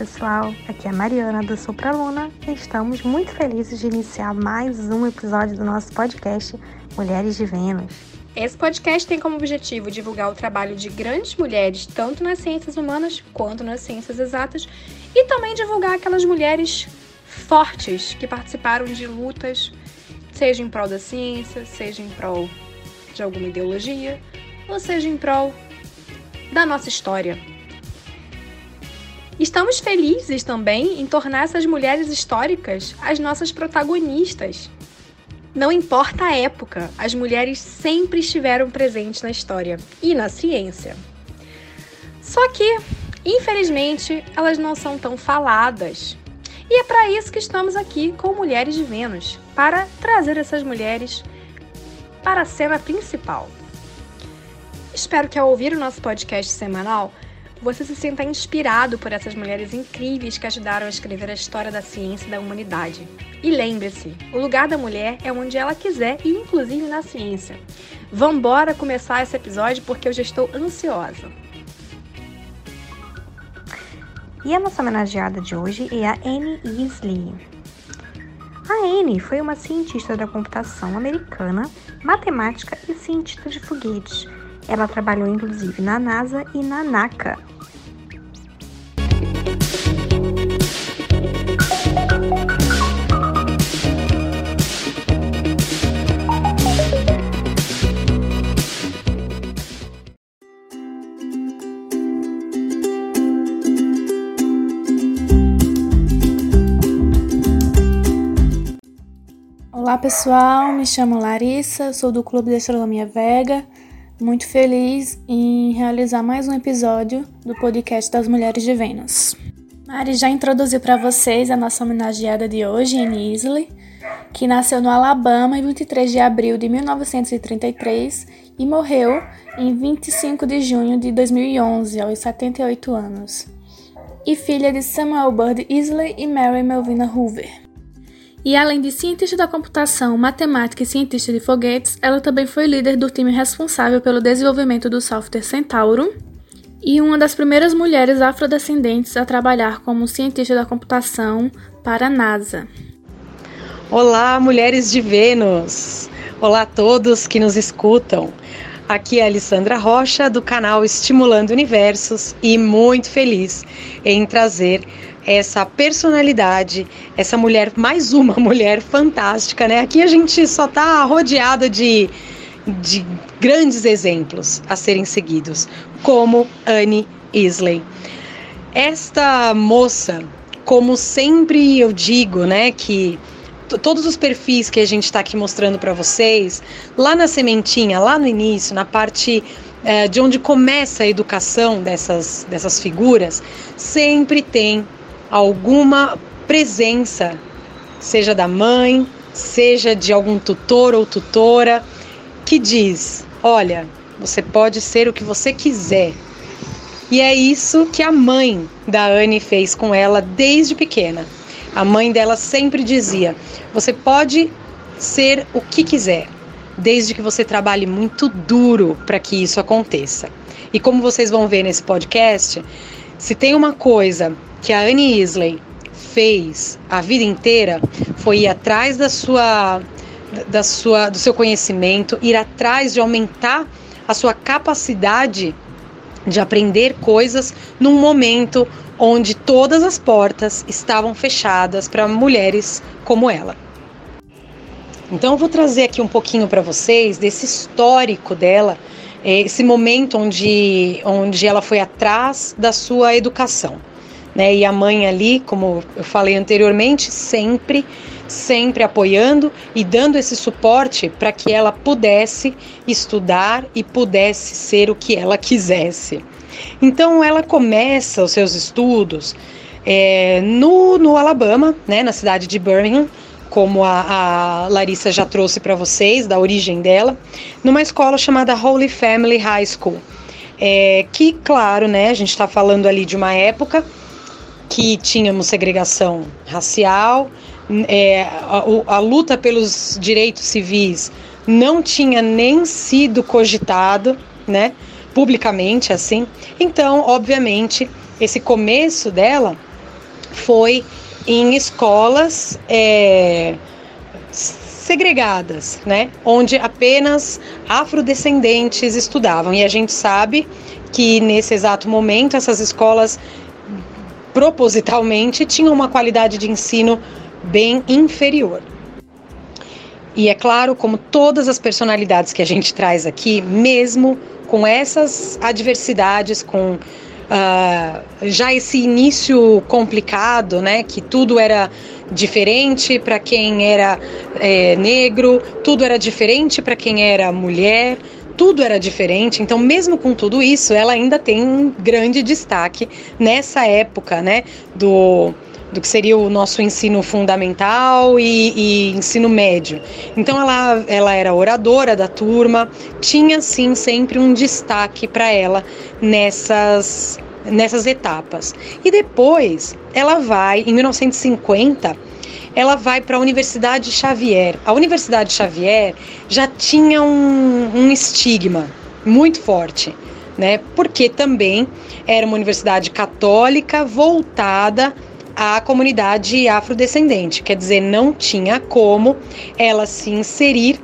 Pessoal, aqui é a Mariana do Supraluna e estamos muito felizes de iniciar mais um episódio do nosso podcast Mulheres de Vênus. Esse podcast tem como objetivo divulgar o trabalho de grandes mulheres, tanto nas ciências humanas quanto nas ciências exatas, e também divulgar aquelas mulheres fortes que participaram de lutas, seja em prol da ciência, seja em prol de alguma ideologia, ou seja em prol da nossa história. Estamos felizes também em tornar essas mulheres históricas as nossas protagonistas. Não importa a época, as mulheres sempre estiveram presentes na história e na ciência. Só que, infelizmente, elas não são tão faladas. E é para isso que estamos aqui com Mulheres de Vênus para trazer essas mulheres para a cena principal. Espero que ao ouvir o nosso podcast semanal você se sinta inspirado por essas mulheres incríveis que ajudaram a escrever a história da ciência e da humanidade. E lembre-se, o lugar da mulher é onde ela quiser e inclusive na ciência. Vambora começar esse episódio porque eu já estou ansiosa. E a nossa homenageada de hoje é a Anne Easley. A Anne foi uma cientista da computação americana, matemática e cientista de foguetes. Ela trabalhou inclusive na NASA e na NACA, Olá pessoal, me chamo Larissa, sou do Clube de Astronomia Vega. Muito feliz em realizar mais um episódio do podcast das Mulheres de Vênus. Mari já introduziu para vocês a nossa homenageada de hoje, Anne Isley, que nasceu no Alabama em 23 de abril de 1933 e morreu em 25 de junho de 2011, aos 78 anos. E filha de Samuel Bird Isley e Mary Melvina Hoover. E além de cientista da computação, matemática e cientista de foguetes, ela também foi líder do time responsável pelo desenvolvimento do software Centaurum e uma das primeiras mulheres afrodescendentes a trabalhar como cientista da computação para a NASA. Olá, mulheres de Vênus! Olá a todos que nos escutam. Aqui é a Alessandra Rocha, do canal Estimulando Universos, e muito feliz em trazer essa personalidade, essa mulher, mais uma mulher fantástica, né? Aqui a gente só tá rodeada de, de grandes exemplos a serem seguidos, como Anne Isley. Esta moça, como sempre eu digo, né, que todos os perfis que a gente está aqui mostrando para vocês, lá na sementinha, lá no início, na parte é, de onde começa a educação dessas, dessas figuras, sempre tem alguma presença, seja da mãe, seja de algum tutor ou tutora, que diz: olha, você pode ser o que você quiser. E é isso que a mãe da Anne fez com ela desde pequena. A mãe dela sempre dizia: você pode ser o que quiser, desde que você trabalhe muito duro para que isso aconteça. E como vocês vão ver nesse podcast, se tem uma coisa que a Anne Isley fez a vida inteira foi ir atrás da sua, da sua, do seu conhecimento, ir atrás de aumentar a sua capacidade de aprender coisas num momento onde todas as portas estavam fechadas para mulheres como ela. Então eu vou trazer aqui um pouquinho para vocês desse histórico dela, eh, esse momento onde, onde ela foi atrás da sua educação. Né? E a mãe ali, como eu falei anteriormente, sempre, sempre apoiando e dando esse suporte para que ela pudesse estudar e pudesse ser o que ela quisesse. Então ela começa os seus estudos é, no, no Alabama, né, na cidade de Birmingham, como a, a Larissa já trouxe para vocês, da origem dela, numa escola chamada Holy Family High School. É, que, claro, né, a gente está falando ali de uma época que tínhamos segregação racial, é, a, a, luta pelos direitos civis não tinha nem sido cogitado, né, publicamente assim. Então, obviamente, esse começo dela foi em escolas é, segregadas, né? Onde apenas afrodescendentes estudavam. E a gente sabe que nesse exato momento essas escolas propositalmente tinham uma qualidade de ensino bem inferior. E é claro, como todas as personalidades que a gente traz aqui, mesmo com essas adversidades, com uh, já esse início complicado, né, que tudo era diferente para quem era é, negro, tudo era diferente para quem era mulher, tudo era diferente. Então, mesmo com tudo isso, ela ainda tem um grande destaque nessa época, né, do do que seria o nosso ensino fundamental e, e, ensino médio. Então ela, ela era oradora da turma, tinha sim sempre um destaque para ela nessas, nessas etapas. E depois ela vai, em 1950, ela vai para a Universidade Xavier. A Universidade Xavier já tinha um, um estigma muito forte. Né, porque também era uma universidade católica voltada a comunidade afrodescendente, quer dizer, não tinha como ela se inserir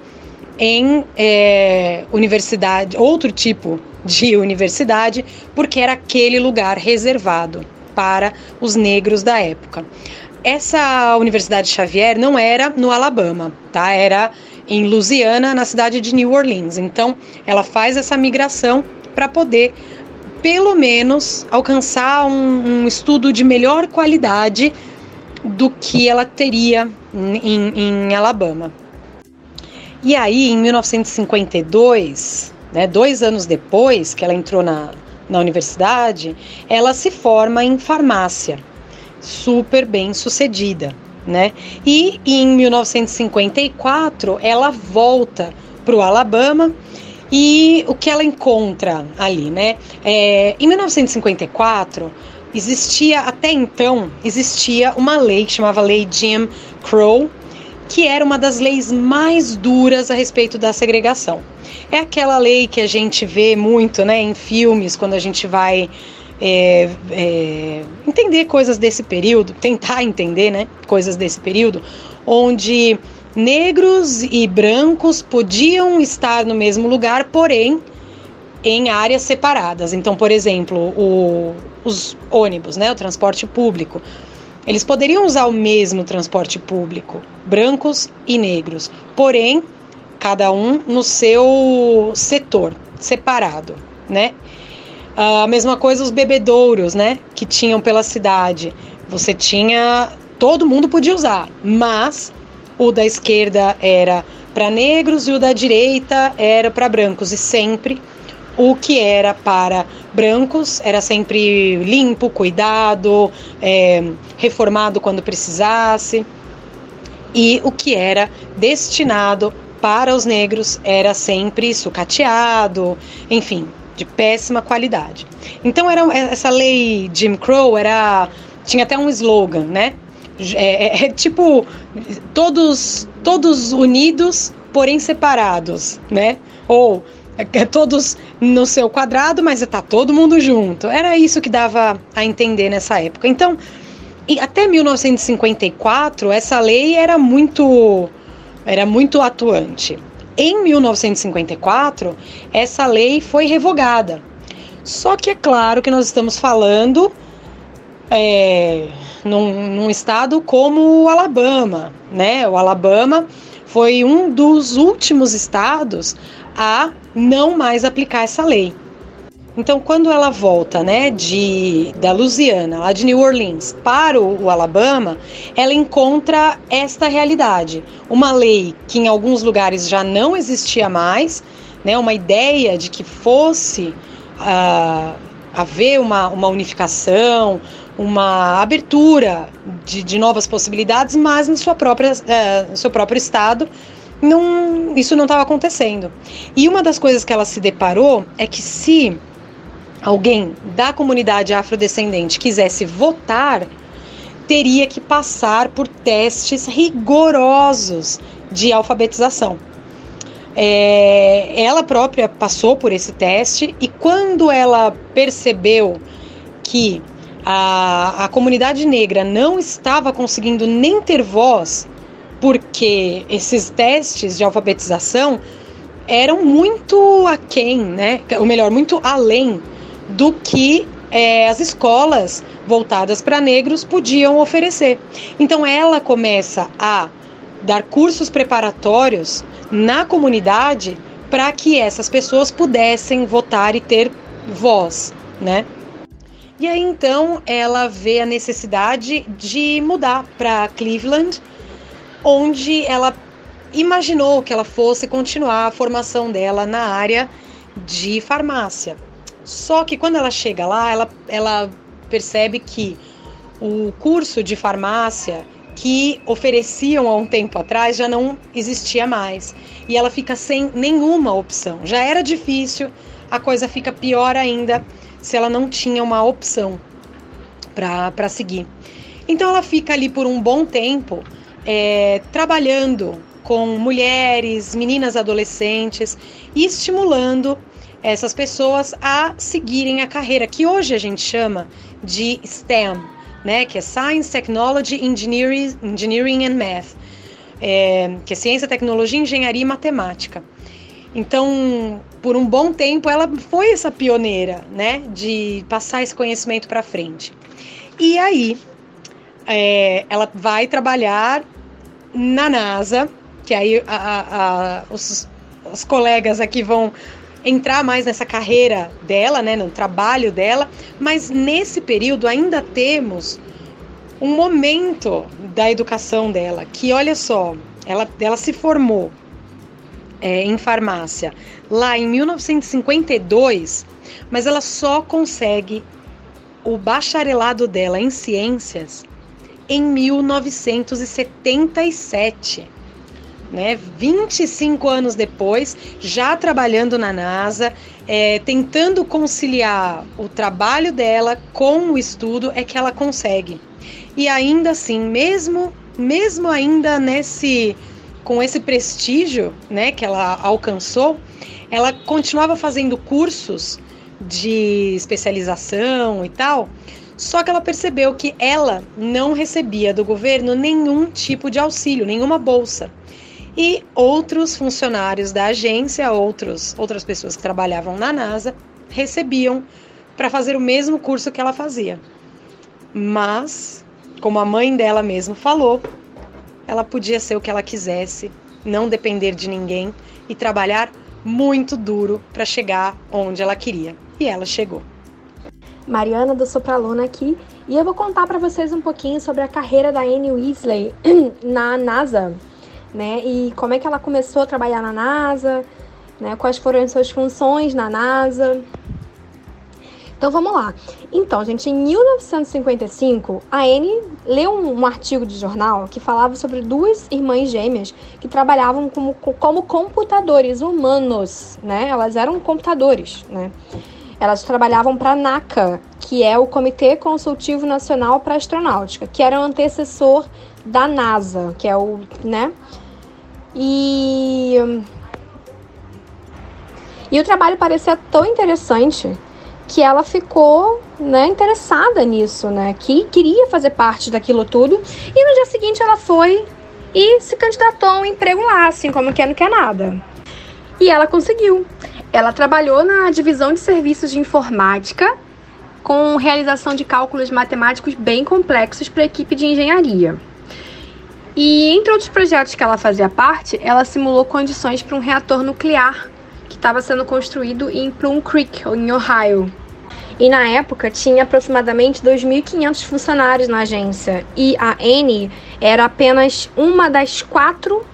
em é, universidade, outro tipo de universidade, porque era aquele lugar reservado para os negros da época. Essa Universidade Xavier não era no Alabama, tá? Era em Louisiana, na cidade de New Orleans. Então, ela faz essa migração para poder pelo menos alcançar um, um estudo de melhor qualidade do que ela teria em, em Alabama. E aí, em 1952, né, dois anos depois que ela entrou na, na universidade, ela se forma em farmácia, super bem sucedida. Né? E em 1954 ela volta para o Alabama e o que ela encontra ali, né? É, em 1954 existia até então existia uma lei que chamava Lei Jim Crow, que era uma das leis mais duras a respeito da segregação. É aquela lei que a gente vê muito, né, em filmes quando a gente vai é, é, entender coisas desse período, tentar entender, né, coisas desse período, onde negros e brancos podiam estar no mesmo lugar, porém em áreas separadas. Então, por exemplo, o, os ônibus, né, o transporte público, eles poderiam usar o mesmo transporte público, brancos e negros, porém cada um no seu setor, separado, né? A mesma coisa os bebedouros, né, que tinham pela cidade. Você tinha, todo mundo podia usar, mas o da esquerda era para negros e o da direita era para brancos. E sempre o que era para brancos era sempre limpo, cuidado, é, reformado quando precisasse. E o que era destinado para os negros era sempre sucateado, enfim, de péssima qualidade. Então era essa lei Jim Crow era tinha até um slogan, né? É, é, é, tipo todos todos unidos, porém separados, né? Ou é, todos no seu quadrado, mas está todo mundo junto. Era isso que dava a entender nessa época. Então, até 1954, essa lei era muito era muito atuante. Em 1954, essa lei foi revogada. Só que é claro que nós estamos falando é, num, num estado como o Alabama, né? O Alabama foi um dos últimos estados a não mais aplicar essa lei. Então, quando ela volta, né, de da Louisiana, lá de New Orleans, para o, o, Alabama, ela encontra esta realidade, uma lei que em alguns lugares já não existia mais, né, uma ideia de que fosse uh, haver uma, uma unificação, uma abertura de, de novas possibilidades, mas no, sua própria, é, no seu próprio estado não, isso não estava acontecendo. E uma das coisas que ela se deparou é que se alguém da comunidade afrodescendente quisesse votar, teria que passar por testes rigorosos de alfabetização. É, ela própria passou por esse teste e quando ela percebeu que a, a comunidade negra não estava conseguindo nem ter voz, porque esses testes de alfabetização eram muito aquém, né? Ou melhor, muito além do que é, as escolas voltadas para negros podiam oferecer. Então ela começa a dar cursos preparatórios na comunidade para que essas pessoas pudessem votar e ter voz, né? E aí então ela vê a necessidade de mudar para Cleveland, onde ela imaginou que ela fosse continuar a formação dela na área de farmácia. Só que quando ela chega lá, ela, ela percebe que o curso de farmácia que ofereciam há um tempo atrás já não existia mais. E ela fica sem nenhuma opção. Já era difícil, a coisa fica pior ainda se ela não tinha uma opção para seguir. Então ela fica ali por um bom tempo é, trabalhando com mulheres, meninas adolescentes e estimulando essas pessoas a seguirem a carreira que hoje a gente chama de STEM, né, que é Science, Technology, Engineering, Engineering and Math, é, que é Ciência, Tecnologia, Engenharia e Matemática. Então, por um bom tempo, ela foi essa pioneira, né, de passar esse conhecimento para frente. E aí, é, ela vai trabalhar na NASA, que aí a, a, a, os, os colegas aqui vão entrar mais nessa carreira dela, né, no trabalho dela, mas nesse período ainda temos um momento da educação dela, que olha só, ela, ela se formou é, em farmácia lá em 1952, mas ela só consegue o bacharelado dela em ciências em 1977 né? 25 anos depois, já trabalhando na NASA, é, tentando conciliar o trabalho dela com o estudo, é que ela consegue. E ainda assim, mesmo, mesmo ainda nesse com esse prestígio, né, que ela alcançou, ela continuava fazendo cursos de especialização e tal. Só que ela percebeu que ela não recebia do governo nenhum tipo de auxílio, nenhuma bolsa e outros funcionários da agência, outros, outras pessoas que trabalhavam na NASA, recebiam para fazer o mesmo curso que ela fazia. Mas, como a mãe dela mesma falou, ela podia ser o que ela quisesse, não depender de ninguém e trabalhar muito duro para chegar onde ela queria. E ela chegou. Mariana do Sopraluna aqui e eu vou contar para vocês um pouquinho sobre a carreira da Anne Weasley na NASA né? E como é que ela começou a trabalhar na NASA, né? Quais foram as suas funções na NASA. Então vamos lá. Então, gente, em 1955, a Anne leu um, um, artigo de jornal que falava sobre duas irmãs gêmeas que trabalhavam como, como computadores humanos, né? Elas eram computadores, né? Elas trabalhavam para a NACA, que é o Comitê Consultivo Nacional para Astronáutica, que era o antecessor da NASA, que é o, né? E e o trabalho parecia tão interessante que ela ficou, né, interessada nisso, né, que queria fazer parte daquilo tudo. E no dia seguinte ela foi e se candidatou a um emprego lá, assim como quer não quer nada. E ela conseguiu. Ela trabalhou na divisão de serviços de informática com realização de cálculos matemáticos bem complexos para a equipe de engenharia. E entre outros projetos que ela fazia parte, ela simulou condições para um reator nuclear que estava sendo construído em Plum Creek, em Ohio. E na época tinha aproximadamente 2.500 funcionários na agência. E a Annie era apenas uma das quatro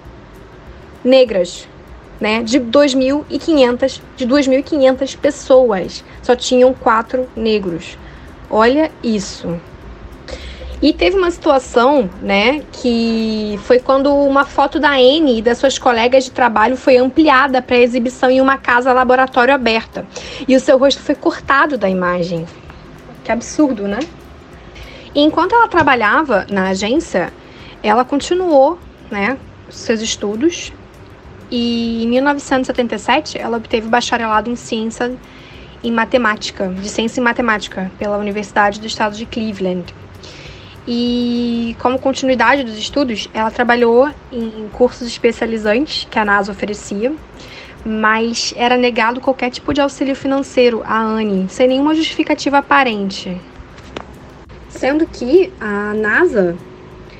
negras, né? De 2.500 de 2.500 pessoas. Só tinham quatro negros. Olha isso. E teve uma situação, né, que foi quando uma foto da Anne e das suas colegas de trabalho foi ampliada para exibição em uma casa laboratório aberta. E o seu rosto foi cortado da imagem. Que absurdo, né? E enquanto ela trabalhava na agência, ela continuou, né, seus estudos. E em 1977, ela obteve bacharelado em ciência em matemática, de ciência em matemática, pela Universidade do Estado de Cleveland. E como continuidade dos estudos, ela trabalhou em cursos especializantes que a NASA oferecia, mas era negado qualquer tipo de auxílio financeiro à Anne, sem nenhuma justificativa aparente. Sendo que a NASA,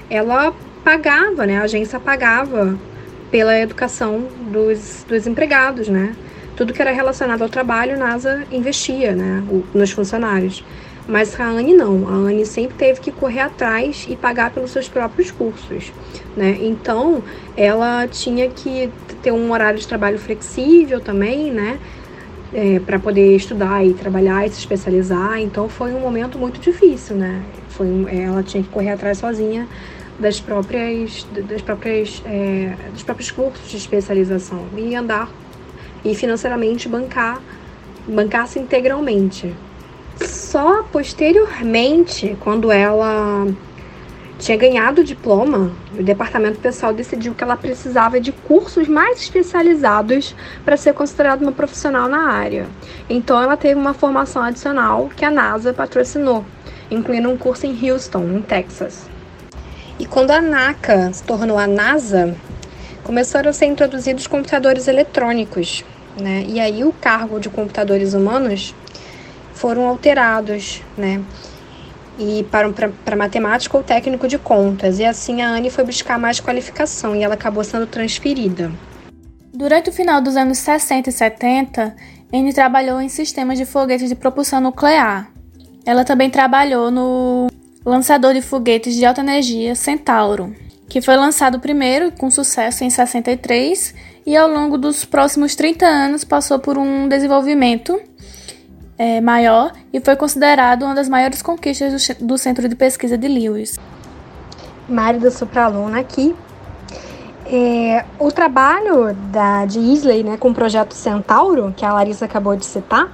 ela pagava, né, a agência pagava pela educação dos, dos empregados, né? Tudo que era relacionado ao trabalho, a NASA investia, né, nos funcionários. Mas a Anne não, a Anne sempre teve que correr atrás e pagar pelos seus próprios cursos, né? Então, ela tinha que ter um horário de trabalho flexível também, né? É, para poder estudar e trabalhar e se especializar. Então, foi um momento muito difícil, né? Foi, ela tinha que correr atrás sozinha das próprias, das próprias, é, dos próprios cursos de especialização e andar e financeiramente bancar, bancar-se integralmente. Só posteriormente, quando ela tinha ganhado o diploma, o departamento pessoal decidiu que ela precisava de cursos mais especializados para ser considerada uma profissional na área. Então ela teve uma formação adicional que a NASA patrocinou, incluindo um curso em Houston, em Texas. E quando a NACA se tornou a NASA, começaram a ser introduzidos computadores eletrônicos, né? E aí o cargo de computadores humanos foram alterados, né? E para, para, para matemática ou técnico de contas. E assim a Anne foi buscar mais qualificação e ela acabou sendo transferida. Durante o final dos anos 60 e 70, Anne trabalhou em sistemas de foguetes de propulsão nuclear. Ela também trabalhou no lançador de foguetes de alta energia Centauro, que foi lançado primeiro com sucesso em 63 e ao longo dos próximos 30 anos passou por um desenvolvimento é, maior e foi considerado uma das maiores conquistas do, do Centro de Pesquisa de Lewis. Mari da Supraluna aqui. É, o trabalho da, de Isley né, com o projeto Centauro, que a Larissa acabou de citar,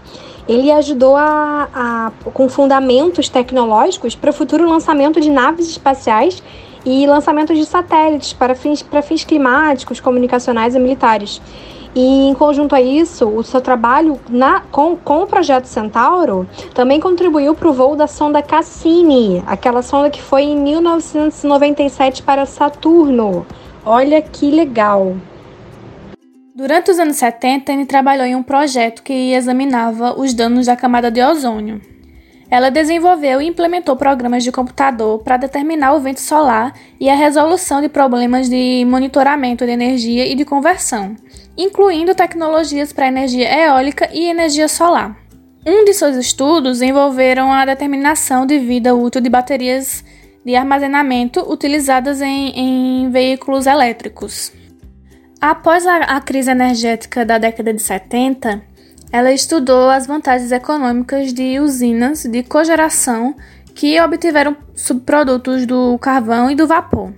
ele ajudou a, a com fundamentos tecnológicos para o futuro lançamento de naves espaciais e lançamentos de satélites para fins, para fins climáticos, comunicacionais e militares. E em conjunto a isso, o seu trabalho na, com, com o projeto Centauro também contribuiu para o voo da sonda Cassini, aquela sonda que foi em 1997 para Saturno. Olha que legal! Durante os anos 70, ele trabalhou em um projeto que examinava os danos da camada de ozônio. Ela desenvolveu e implementou programas de computador para determinar o vento solar e a resolução de problemas de monitoramento de energia e de conversão, incluindo tecnologias para energia eólica e energia solar. Um de seus estudos envolveram a determinação de vida útil de baterias de armazenamento utilizadas em, em veículos elétricos. Após a, a crise energética da década de 70, ela estudou as vantagens econômicas de usinas de cogeração que obtiveram subprodutos do carvão e do vapor.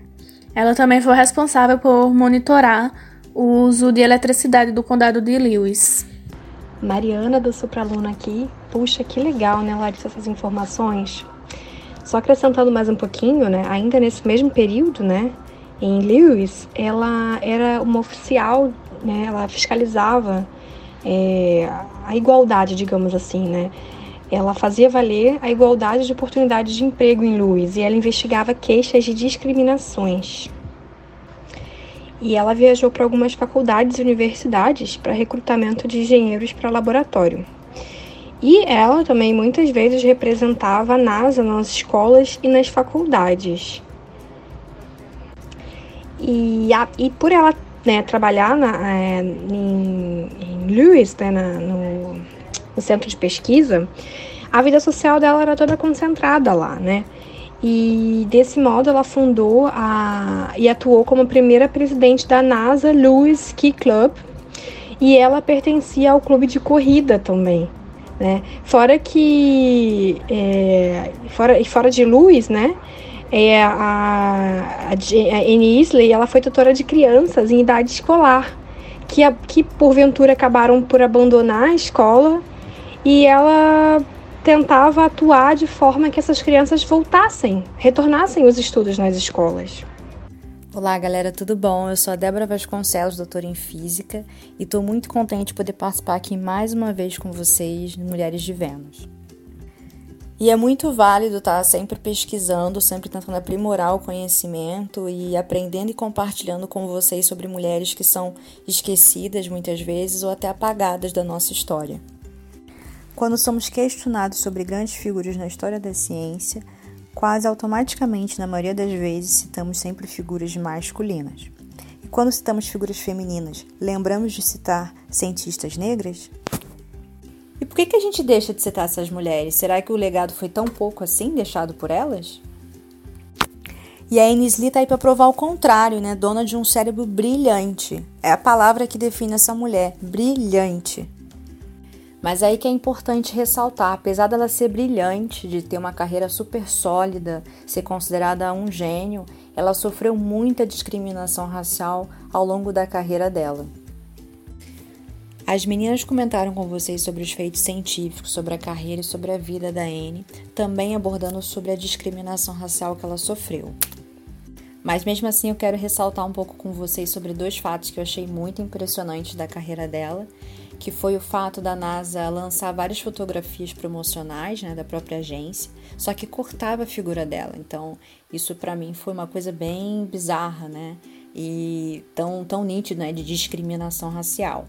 Ela também foi responsável por monitorar o uso de eletricidade do condado de Lewis. Mariana da Supraluna aqui. Puxa, que legal, né, Larissa, essas informações. Só acrescentando mais um pouquinho, né, ainda nesse mesmo período, né, em Lewis, ela era uma oficial, né, ela fiscalizava é, a igualdade, digamos assim, né? Ela fazia valer a igualdade de oportunidades de emprego em Lewis e ela investigava queixas de discriminações. E ela viajou para algumas faculdades e universidades para recrutamento de engenheiros para laboratório. E ela também muitas vezes representava a NASA nas escolas e nas faculdades. E, a, e por ela né, trabalhar na, é, em, em, Lewis, né, na, no, no, centro de pesquisa, a vida social dela era toda concentrada lá, né? E desse modo ela fundou a, e atuou como primeira presidente da NASA Lewis Ski Club, e ela pertencia ao clube de corrida também. Né? Fora que é, fora, fora de Lewis, né? é, a, a, Anne Isley ela foi tutora de crianças em idade escolar, que, a, que porventura acabaram por abandonar a escola e ela tentava atuar de forma que essas crianças voltassem, retornassem os estudos nas escolas. Olá, galera, tudo bom? Eu sou a Débora Vasconcelos, doutora em Física, e estou muito contente de poder participar aqui mais uma vez com vocês Mulheres de Vênus. E é muito válido estar tá sempre pesquisando, sempre tentando aprimorar o conhecimento e aprendendo e compartilhando com vocês sobre mulheres que são esquecidas muitas vezes ou até apagadas da nossa história. Quando somos questionados sobre grandes figuras na história da ciência, Quase automaticamente, na maioria das vezes, citamos sempre figuras masculinas. E quando citamos figuras femininas, lembramos de citar cientistas negras? E por que, que a gente deixa de citar essas mulheres? Será que o legado foi tão pouco assim deixado por elas? E a Ines Lee tá aí para provar o contrário, né? Dona de um cérebro brilhante. É a palavra que define essa mulher, brilhante. Mas aí que é importante ressaltar, apesar dela ser brilhante, de ter uma carreira super sólida, ser considerada um gênio, ela sofreu muita discriminação racial ao longo da carreira dela. As meninas comentaram com vocês sobre os feitos científicos, sobre a carreira e sobre a vida da Anne, também abordando sobre a discriminação racial que ela sofreu. Mas mesmo assim eu quero ressaltar um pouco com vocês sobre dois fatos que eu achei muito impressionantes da carreira dela que foi o fato da NASA lançar várias fotografias promocionais né, da própria agência, só que cortava a figura dela. Então, isso para mim foi uma coisa bem bizarra, né? E tão, tão nítido, né, de discriminação racial.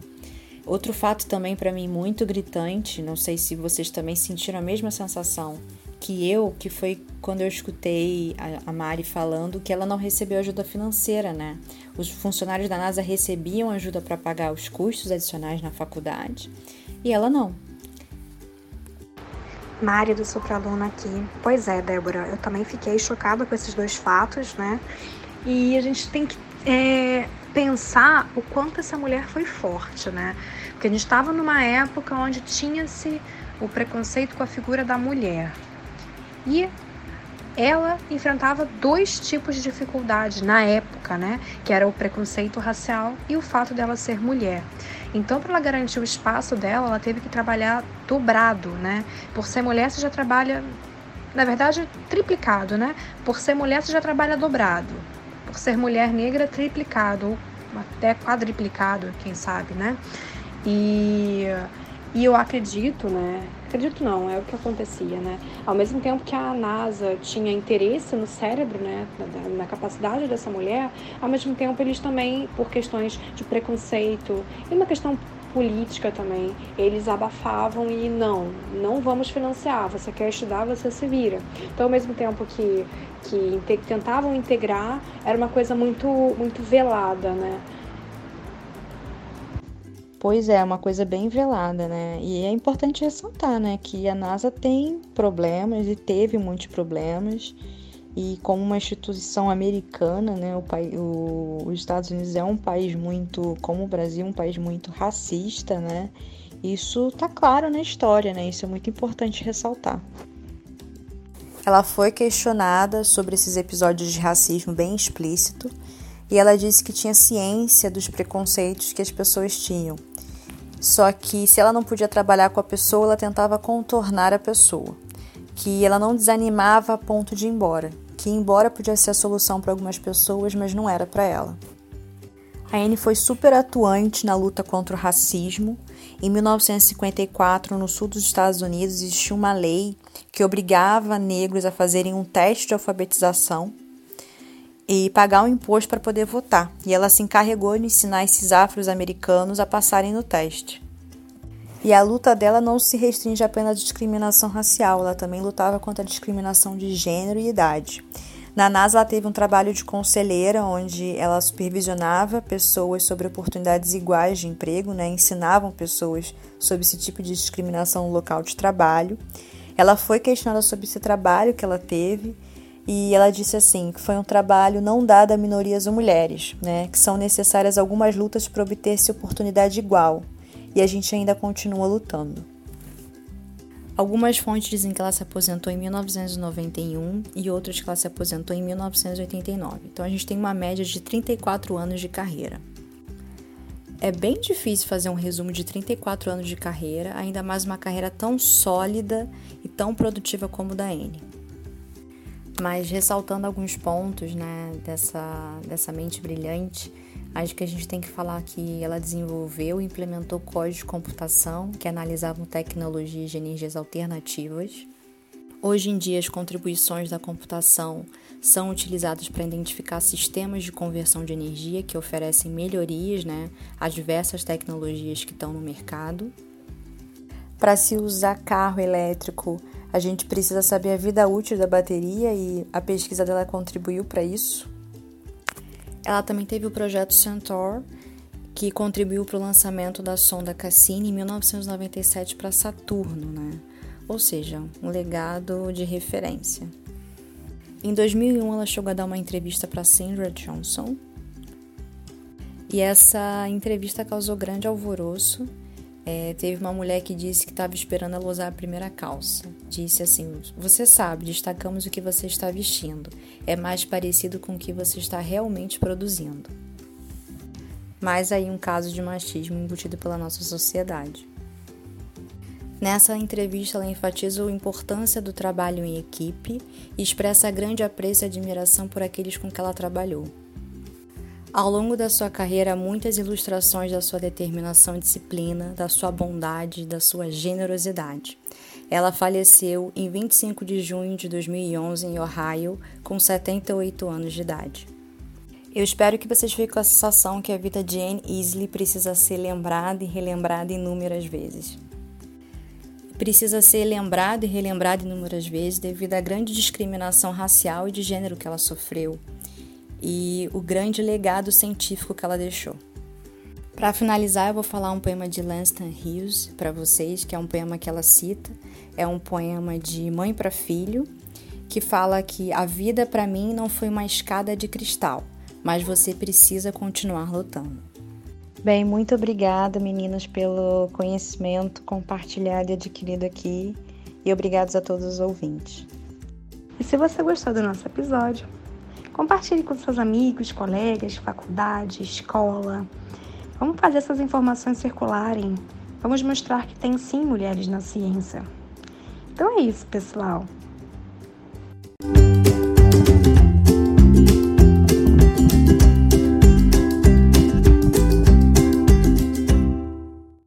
Outro fato também para mim muito gritante, não sei se vocês também sentiram a mesma sensação, que eu, que foi quando eu escutei a, Mari falando que ela não recebeu ajuda financeira, né? Os funcionários da NASA recebiam ajuda para pagar os custos adicionais na faculdade e ela não. Mari do Supraluna aqui. Pois é, Débora, eu também fiquei chocada com esses dois fatos, né? E a gente tem que é, pensar o quanto essa mulher foi forte, né? Porque a gente estava numa época onde tinha-se o preconceito com a figura da mulher, e ela enfrentava dois tipos de dificuldade na época, né? Que era o preconceito racial e o fato dela ser mulher. Então, para ela garantir o espaço dela, ela teve que trabalhar dobrado, né? Por ser mulher, você já trabalha, na verdade, triplicado, né? Por ser mulher, você já trabalha dobrado. Por ser mulher negra, triplicado, ou até quadriplicado, quem sabe, né? E, e eu acredito, né? Acredito não, é o que acontecia, né? Ao mesmo tempo que a NASA tinha interesse no cérebro, né, na, na capacidade dessa mulher, ao mesmo tempo eles também, por questões de preconceito e uma questão política também, eles abafavam e não, não vamos financiar, você quer estudar, você se vira. Então, ao mesmo tempo que, que tentavam integrar, era uma coisa muito, muito velada, né? Pois é, uma coisa bem velada, né? E é importante ressaltar, né, que a NASA tem problemas e teve muitos problemas. E como uma instituição americana, né, o, o, os Estados Unidos é um país muito, como o Brasil, um país muito racista, né? Isso tá claro na história, né? Isso é muito importante ressaltar. Ela foi questionada sobre esses episódios de racismo bem explícito e ela disse que tinha ciência dos preconceitos que as pessoas tinham só que se ela não podia trabalhar com a pessoa, ela tentava contornar a pessoa. Que ela não desanimava a ponto de ir embora. Que ir embora podia ser a solução para algumas pessoas, mas não era para ela. A Anne foi super atuante na luta contra o racismo. Em 1954, no sul dos Estados Unidos, existia uma lei que obrigava negros a fazerem um teste de alfabetização e pagar um imposto para poder votar. E ela se encarregou de ensinar esses afro-americanos a passarem no teste. E a luta dela não se restringe apenas à discriminação racial, ela também lutava contra a discriminação de gênero e idade. Na NASA, ela teve um trabalho de conselheira, onde ela supervisionava pessoas sobre oportunidades iguais de emprego, né? ensinavam pessoas sobre esse tipo de discriminação no local de trabalho. Ela foi questionada sobre esse trabalho que ela teve e ela disse assim que foi um trabalho não dado a minorias ou mulheres, né, que são necessárias algumas lutas para obter-se oportunidade igual, e a gente ainda continua lutando. Algumas fontes dizem que ela se aposentou em 1991 e outras que ela se aposentou em 1989. Então a gente tem uma média de 34 anos de carreira. É bem difícil fazer um resumo de 34 anos de carreira, ainda mais uma carreira tão sólida e tão produtiva como a da Anne. Mas ressaltando alguns pontos né, dessa, dessa mente brilhante, acho que a gente tem que falar que ela desenvolveu e implementou códigos de computação que analisavam tecnologias de energias alternativas. Hoje em dia, as contribuições da computação são utilizadas para identificar sistemas de conversão de energia que oferecem melhorias né, a diversas tecnologias que estão no mercado. Para se usar carro elétrico, a gente precisa saber a vida útil da bateria e a pesquisa dela contribuiu para isso. Ela também teve o projeto Centaur, que contribuiu para o lançamento da sonda Cassini em 1997 para Saturno, né? ou seja, um legado de referência. Em 2001, ela chegou a dar uma entrevista para Sandra Johnson, e essa entrevista causou grande alvoroço é, teve uma mulher que disse que estava esperando ela usar a primeira calça. Disse assim: Você sabe, destacamos o que você está vestindo. É mais parecido com o que você está realmente produzindo. Mais aí um caso de machismo embutido pela nossa sociedade. Nessa entrevista, ela enfatiza a importância do trabalho em equipe e expressa grande apreço e admiração por aqueles com que ela trabalhou. Ao longo da sua carreira, muitas ilustrações da sua determinação e disciplina, da sua bondade, da sua generosidade. Ela faleceu em 25 de junho de 2011 em Ohio, com 78 anos de idade. Eu espero que vocês fiquem com a sensação que a vida de Anne Easley precisa ser lembrada e relembrada inúmeras vezes. Precisa ser lembrada e relembrada inúmeras vezes devido à grande discriminação racial e de gênero que ela sofreu e o grande legado científico que ela deixou. Para finalizar, eu vou falar um poema de Langston Hughes para vocês, que é um poema que ela cita. É um poema de mãe para filho, que fala que a vida para mim não foi uma escada de cristal, mas você precisa continuar lutando. Bem, muito obrigada, meninas, pelo conhecimento compartilhado e adquirido aqui. E obrigados a todos os ouvintes. E se você gostou do nosso episódio, Compartilhe com seus amigos, colegas, faculdade, escola. Vamos fazer essas informações circularem. Vamos mostrar que tem sim mulheres na ciência. Então é isso, pessoal.